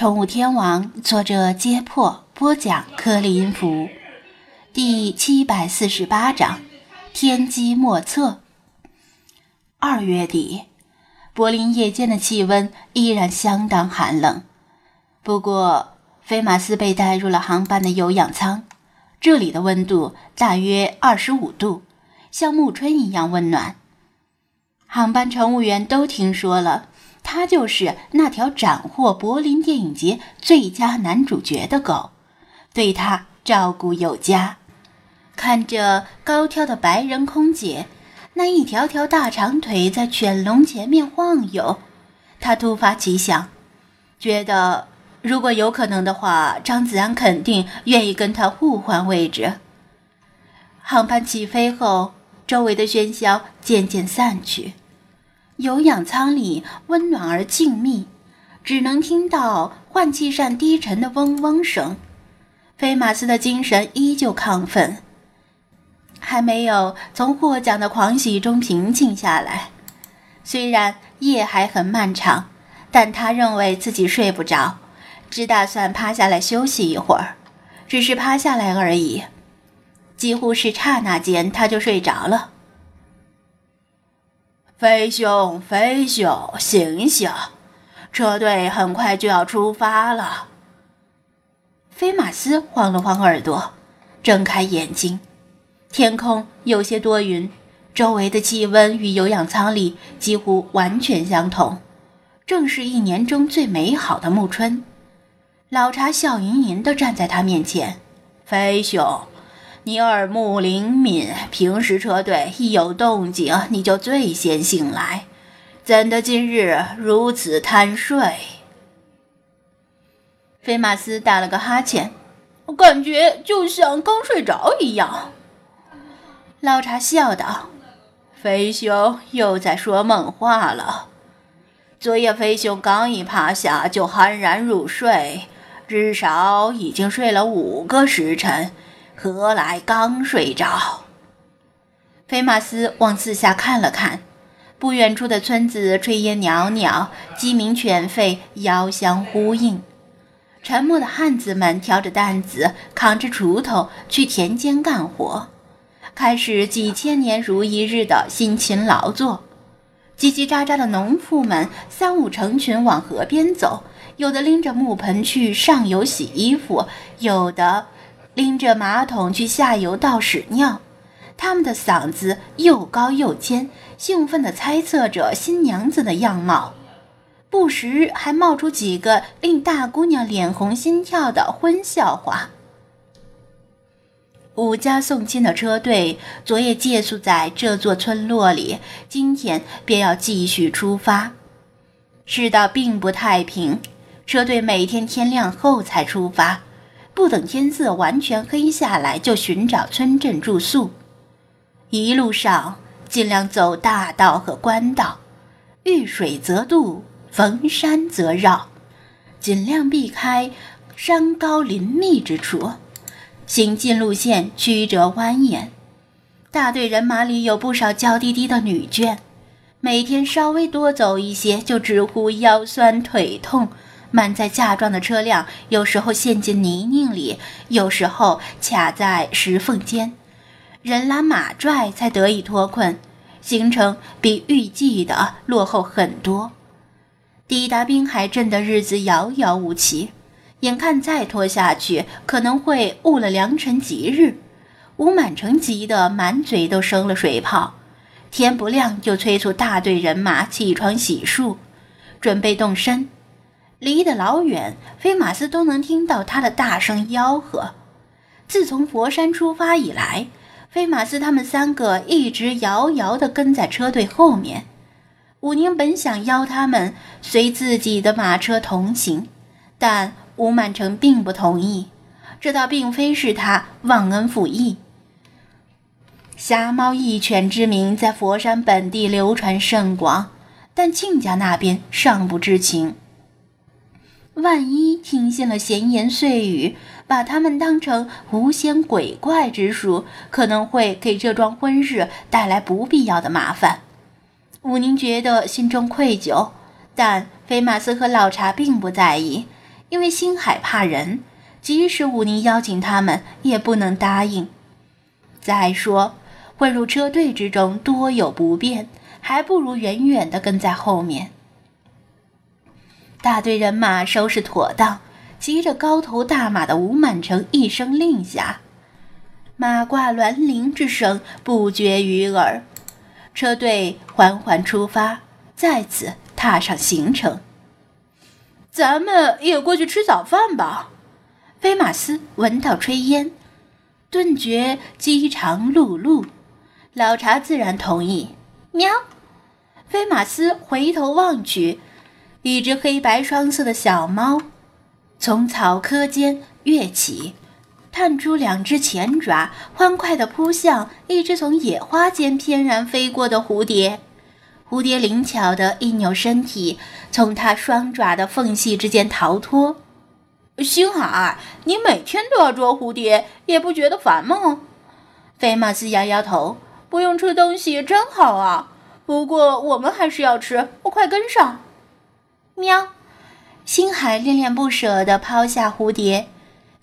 宠物天王，作者：揭破，播讲：克里音符，第七百四十八章：天机莫测。二月底，柏林夜间的气温依然相当寒冷。不过，菲马斯被带入了航班的有氧舱，这里的温度大约二十五度，像暮春一样温暖。航班乘务员都听说了。他就是那条斩获柏林电影节最佳男主角的狗，对他照顾有加。看着高挑的白人空姐那一条条大长腿在犬笼前面晃悠，他突发奇想，觉得如果有可能的话，张子安肯定愿意跟他互换位置。航班起飞后，周围的喧嚣渐渐散去。有氧舱里温暖而静谧，只能听到换气扇低沉的嗡嗡声。菲马斯的精神依旧亢奋，还没有从获奖的狂喜中平静下来。虽然夜还很漫长，但他认为自己睡不着，只打算趴下来休息一会儿。只是趴下来而已，几乎是刹那间，他就睡着了。飞兄，飞兄，醒醒！车队很快就要出发了。菲马斯晃了晃耳朵，睁开眼睛。天空有些多云，周围的气温与有氧舱里几乎完全相同，正是一年中最美好的暮春。老查笑吟吟地站在他面前，飞兄。你耳目灵敏，平时车队一有动静，你就最先醒来，怎的今日如此贪睡？菲马斯打了个哈欠，我感觉就像刚睡着一样。老查笑道：“飞兄又在说梦话了。昨夜飞兄刚一趴下就酣然入睡，至少已经睡了五个时辰。”何来刚睡着？菲马斯往四下看了看，不远处的村子炊烟袅袅，鸡鸣犬吠，遥相呼应。沉默的汉子们挑着担子，扛着锄头去田间干活，开始几千年如一日的辛勤劳作。叽叽喳喳的农妇们三五成群往河边走，有的拎着木盆去上游洗衣服，有的。拎着马桶去下游道屎尿，他们的嗓子又高又尖，兴奋地猜测着新娘子的样貌，不时还冒出几个令大姑娘脸红心跳的荤笑话。五家送亲的车队昨夜借宿在这座村落里，今天便要继续出发。世道并不太平，车队每天天亮后才出发。不等天色完全黑下来，就寻找村镇住宿。一路上尽量走大道和官道，遇水则渡，逢山则绕，尽量避开山高林密之处。行进路线曲折蜿蜒，大队人马里有不少娇滴滴的女眷，每天稍微多走一些，就直呼腰酸腿痛。满载嫁妆的车辆，有时候陷进泥泞里，有时候卡在石缝间，人拉马拽才得以脱困，行程比预计的落后很多。抵达滨海镇的日子遥遥无期，眼看再拖下去可能会误了良辰吉日。吴满城急得满嘴都生了水泡，天不亮就催促大队人马起床洗漱，准备动身。离得老远，菲马斯都能听到他的大声吆喝。自从佛山出发以来，菲马斯他们三个一直遥遥地跟在车队后面。武宁本想邀他们随自己的马车同行，但吴满城并不同意。这倒并非是他忘恩负义。瞎猫一犬之名在佛山本地流传甚广，但亲家那边尚不知情。万一听信了闲言碎语，把他们当成狐仙鬼怪之属，可能会给这桩婚事带来不必要的麻烦。武宁觉得心中愧疚，但菲马斯和老查并不在意，因为星海怕人，即使武宁邀请他们，也不能答应。再说，混入车队之中多有不便，还不如远远的跟在后面。大队人马收拾妥当，骑着高头大马的吴满城一声令下，马挂銮铃之声不绝于耳。车队缓缓出发，再次踏上行程。咱们也过去吃早饭吧。飞马斯闻到炊烟，顿觉饥肠辘辘。老查自然同意。喵！飞马斯回头望去。一只黑白双色的小猫，从草棵间跃起，探出两只前爪，欢快地扑向一只从野花间翩然飞过的蝴蝶。蝴蝶灵巧地一扭身体，从它双爪的缝隙之间逃脱。星海，你每天都要捉蝴蝶，也不觉得烦吗？菲马斯摇摇头，不用吃东西真好啊。不过我们还是要吃，我快跟上。喵！星海恋恋不舍地抛下蝴蝶，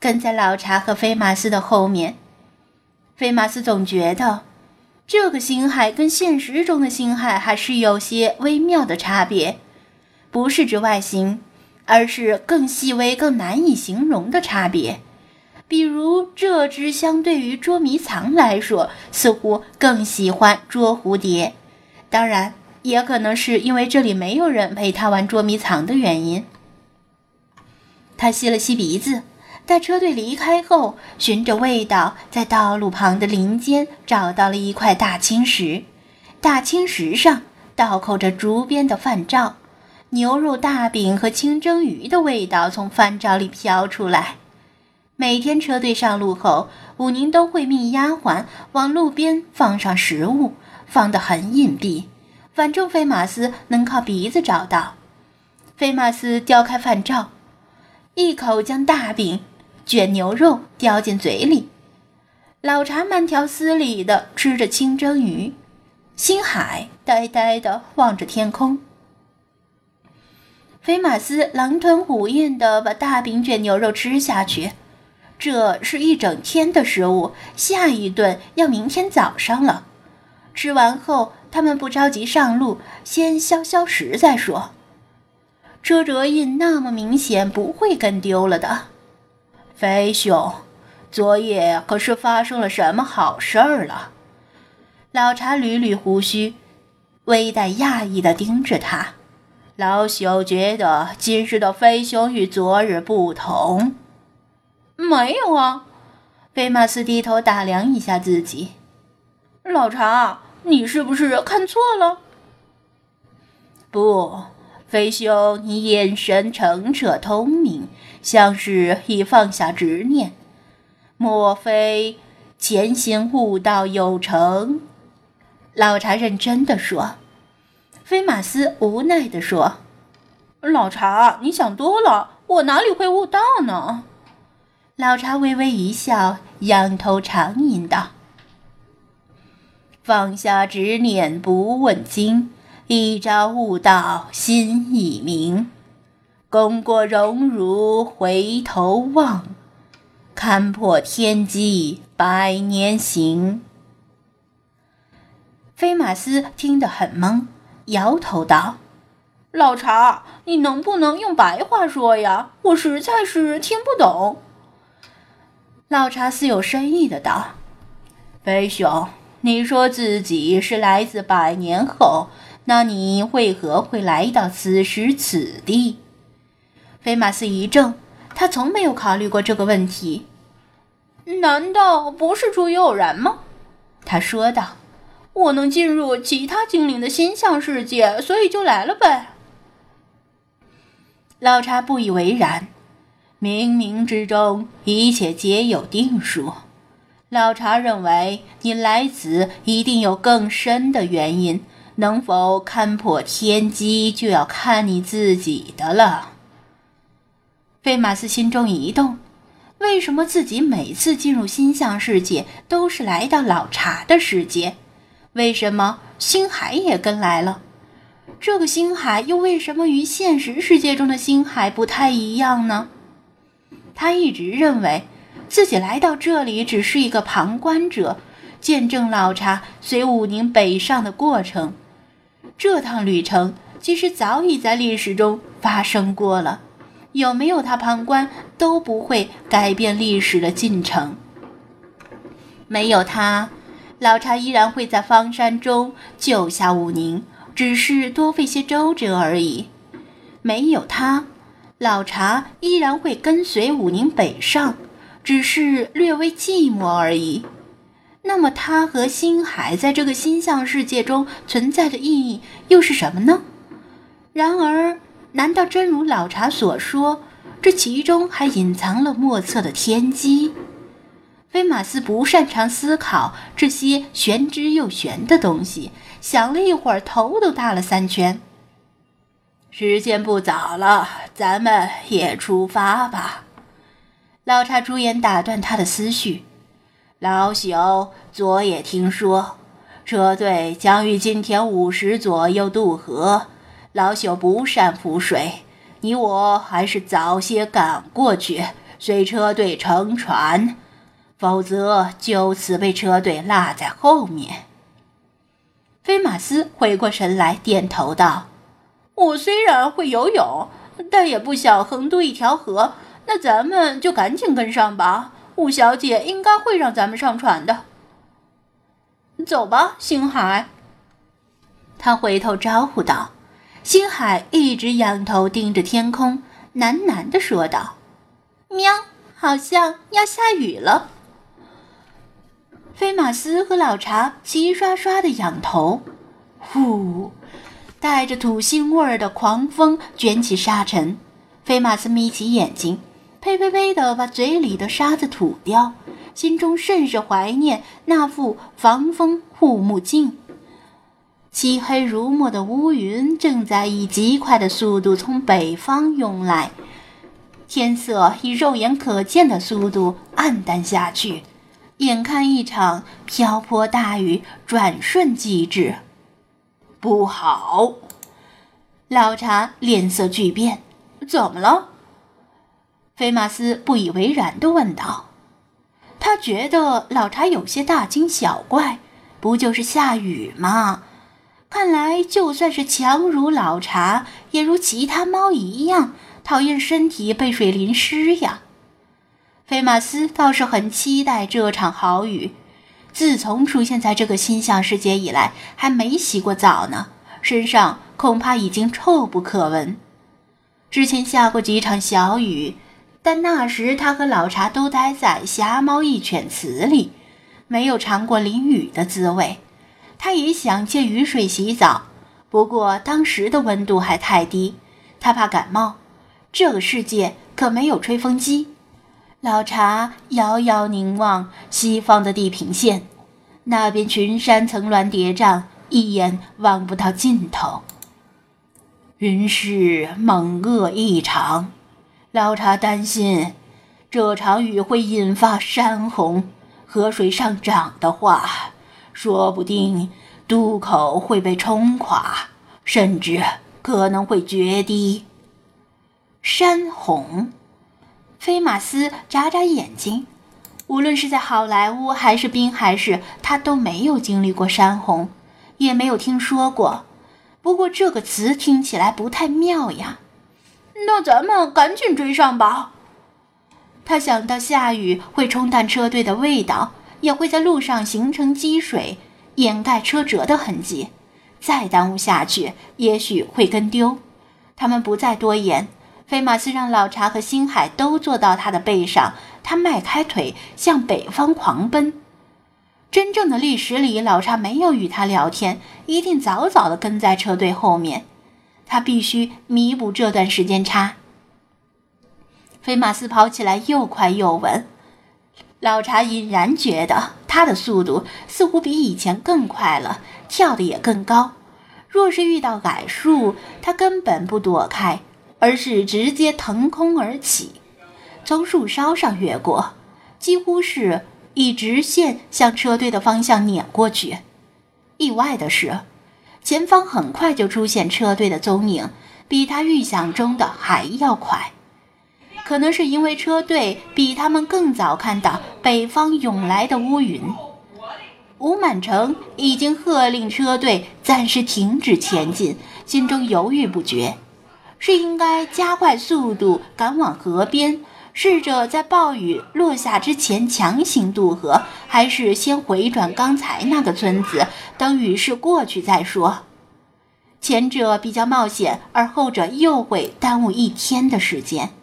跟在老查和菲马斯的后面。菲马斯总觉得，这个星海跟现实中的星海还是有些微妙的差别，不是指外形，而是更细微、更难以形容的差别。比如，这只相对于捉迷藏来说，似乎更喜欢捉蝴蝶。当然。也可能是因为这里没有人陪他玩捉迷藏的原因。他吸了吸鼻子，待车队离开后，循着味道在道路旁的林间找到了一块大青石。大青石上倒扣着竹编的饭罩，牛肉大饼和清蒸鱼的味道从饭罩里飘出来。每天车队上路后，武宁都会命丫鬟往路边放上食物，放得很隐蔽。反正菲马斯能靠鼻子找到。菲马斯叼开饭罩，一口将大饼、卷牛肉叼进嘴里。老查慢条斯理地吃着清蒸鱼，星海呆呆地望着天空。菲马斯狼吞虎咽地把大饼卷牛肉吃下去，这是一整天的食物，下一顿要明天早上了。吃完后。他们不着急上路，先消消食再说。车辙印那么明显，不会跟丢了的。飞兄，昨夜可是发生了什么好事儿了？老查捋捋胡须，微带讶异地盯着他。老朽觉得今日的飞兄与昨日不同。没有啊。菲马斯低头打量一下自己。老查。你是不是看错了？不，飞兄，你眼神澄澈通明，像是已放下执念。莫非前行悟道有成？老茶认真的说。菲马斯无奈的说：“老茶，你想多了，我哪里会悟道呢？”老茶微微一笑，仰头长吟道。放下执念，不问津，一朝悟道，心已明。功过荣辱，回头望，看破天机，百年行。菲马斯听得很懵，摇头道：“老查，你能不能用白话说呀？我实在是听不懂。”老查似有深意的道：“飞熊。”你说自己是来自百年后，那你为何会来到此时此地？菲马斯一怔，他从没有考虑过这个问题。难道不是出于偶然吗？他说道：“我能进入其他精灵的心象世界，所以就来了呗。”老查不以为然，冥冥之中，一切皆有定数。老茶认为，你来此一定有更深的原因，能否看破天机，就要看你自己的了。费马斯心中一动，为什么自己每次进入星象世界都是来到老茶的世界？为什么星海也跟来了？这个星海又为什么与现实世界中的星海不太一样呢？他一直认为自己来到这里只是一个旁观者，见证老茶随武宁北上的过程。这趟旅程其实早已在历史中发生过了，有没有他旁观都不会改变历史的进程。没有他，老茶依然会在方山中救下武宁，只是多费些周折而已。没有他。老茶依然会跟随武宁北上，只是略微寂寞而已。那么，他和星海在这个星象世界中存在的意义又是什么呢？然而，难道真如老茶所说，这其中还隐藏了莫测的天机？菲马斯不擅长思考这些玄之又玄的东西，想了一会儿，头都大了三圈。时间不早了，咱们也出发吧。老茶朱颜打断他的思绪。老朽昨夜听说，车队将于今天午时左右渡河。老朽不善浮水，你我还是早些赶过去，随车队乘船，否则就此被车队落在后面。菲马斯回过神来，点头道。我虽然会游泳，但也不想横渡一条河。那咱们就赶紧跟上吧，五小姐应该会让咱们上船的。走吧，星海。他回头招呼道。星海一直仰头盯着天空，喃喃地说道：“喵，好像要下雨了。”菲马斯和老茶齐刷刷的仰头，呼。带着土腥味儿的狂风卷起沙尘，菲马斯眯起眼睛，呸呸呸的把嘴里的沙子吐掉，心中甚是怀念那副防风护目镜。漆黑如墨的乌云正在以极快的速度从北方涌来，天色以肉眼可见的速度暗淡下去，眼看一场瓢泼大雨转瞬即至。不好！老茶脸色巨变，怎么了？菲马斯不以为然地问道。他觉得老茶有些大惊小怪，不就是下雨吗？看来就算是强如老茶，也如其他猫一样讨厌身体被水淋湿呀。菲马斯倒是很期待这场好雨。自从出现在这个星象世界以来，还没洗过澡呢，身上恐怕已经臭不可闻。之前下过几场小雨，但那时他和老茶都待在狭猫一犬祠里，没有尝过淋雨的滋味。他也想借雨水洗澡，不过当时的温度还太低，他怕感冒。这个世界可没有吹风机。老茶遥遥凝望西方的地平线，那边群山层峦叠嶂，一眼望不到尽头。云势猛恶异常，老茶担心这场雨会引发山洪，河水上涨的话，说不定渡口会被冲垮，甚至可能会决堤。山洪。菲马斯眨眨眼睛，无论是在好莱坞还是滨海市，他都没有经历过山洪，也没有听说过。不过这个词听起来不太妙呀。那咱们赶紧追上吧。他想到下雨会冲淡车队的味道，也会在路上形成积水，掩盖车辙的痕迹。再耽误下去，也许会跟丢。他们不再多言。菲马斯让老查和星海都坐到他的背上，他迈开腿向北方狂奔。真正的历史里，老查没有与他聊天，一定早早地跟在车队后面。他必须弥补这段时间差。菲马斯跑起来又快又稳，老查隐然觉得他的速度似乎比以前更快了，跳得也更高。若是遇到矮树，他根本不躲开。而是直接腾空而起，从树梢上越过，几乎是一直线向车队的方向碾过去。意外的是，前方很快就出现车队的踪影，比他预想中的还要快。可能是因为车队比他们更早看到北方涌来的乌云。吴满城已经喝令车队暂时停止前进，心中犹豫不决：是应该加快速度赶往河边，试着在暴雨落下之前强行渡河，还是先回转刚才那个村子，等雨势过去再说？前者比较冒险，而后者又会耽误一天的时间。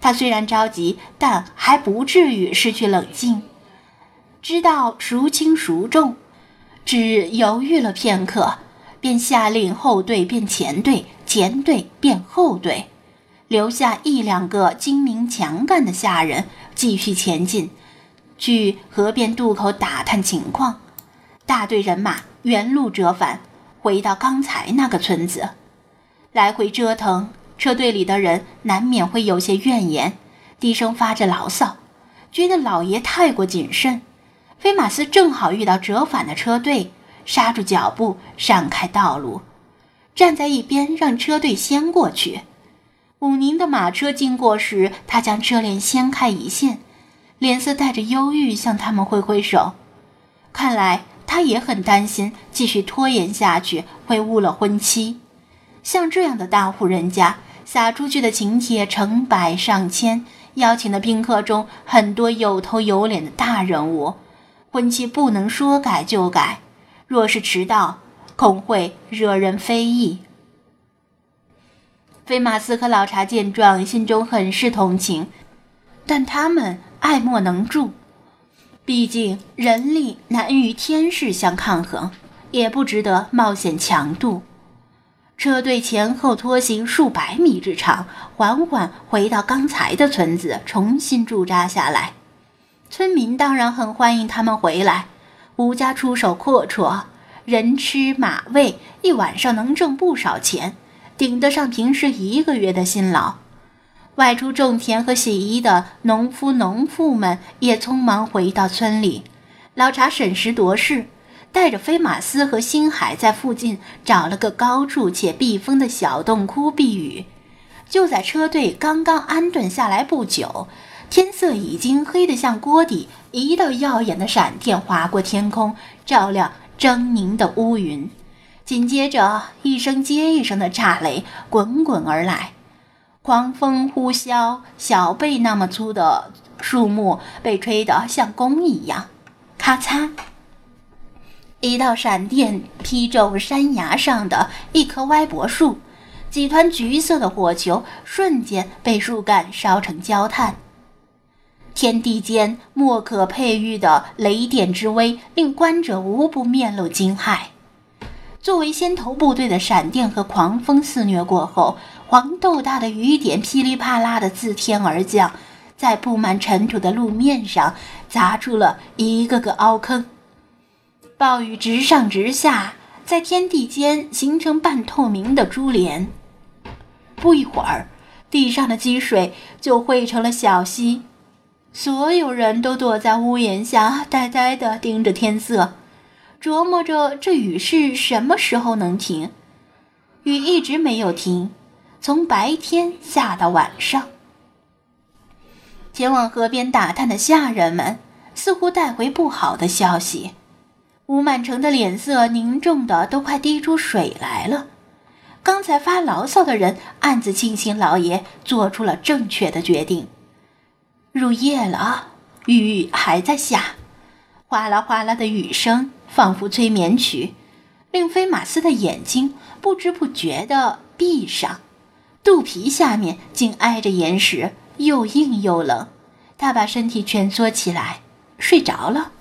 他虽然着急，但还不至于失去冷静。知道孰轻孰重，只犹豫了片刻，便下令后队变前队，前队变后队，留下一两个精明强干的下人继续前进，去河边渡口打探情况。大队人马原路折返，回到刚才那个村子，来回折腾，车队里的人难免会有些怨言，低声发着牢骚，觉得老爷太过谨慎。菲马斯正好遇到折返的车队，刹住脚步，让开道路，站在一边让车队先过去。武宁的马车经过时，他将车帘掀开一线，脸色带着忧郁向他们挥挥手。看来他也很担心，继续拖延下去会误了婚期。像这样的大户人家，撒出去的请帖成百上千，邀请的宾客中很多有头有脸的大人物。婚期不能说改就改，若是迟到，恐会惹人非议。菲马斯和老查见状，心中很是同情，但他们爱莫能助，毕竟人力难与天势相抗衡，也不值得冒险强渡。车队前后拖行数百米之长，缓缓回到刚才的村子，重新驻扎下来。村民当然很欢迎他们回来。吴家出手阔绰，人吃马喂，一晚上能挣不少钱，顶得上平时一个月的辛劳。外出种田和洗衣的农夫农妇们也匆忙回到村里。老查审时度势，带着飞马斯和星海在附近找了个高处且避风的小洞窟避雨。就在车队刚刚安顿下来不久。天色已经黑得像锅底，一道耀眼的闪电划过天空，照亮狰狞的乌云。紧接着，一声接一声的炸雷滚滚而来，狂风呼啸，小背那么粗的树木被吹得像弓一样。咔嚓！一道闪电劈中山崖上的一棵歪脖树，几团橘色的火球瞬间被树干烧成焦炭。天地间莫可佩玉的雷电之威，令观者无不面露惊骇。作为先头部队的闪电和狂风肆虐过后，黄豆大的雨点噼里啪啦的自天而降，在布满尘土的路面上砸出了一个个凹坑。暴雨直上直下，在天地间形成半透明的珠帘。不一会儿，地上的积水就汇成了小溪。所有人都躲在屋檐下，呆呆地盯着天色，琢磨着这雨势什么时候能停。雨一直没有停，从白天下到晚上。前往河边打探的下人们似乎带回不好的消息。吴满城的脸色凝重的都快滴出水来了。刚才发牢骚的人暗自庆幸老爷做出了正确的决定。入夜了，雨还在下，哗啦哗啦的雨声仿佛催眠曲，令菲马斯的眼睛不知不觉地闭上，肚皮下面竟挨着岩石，又硬又冷。他把身体蜷缩起来，睡着了。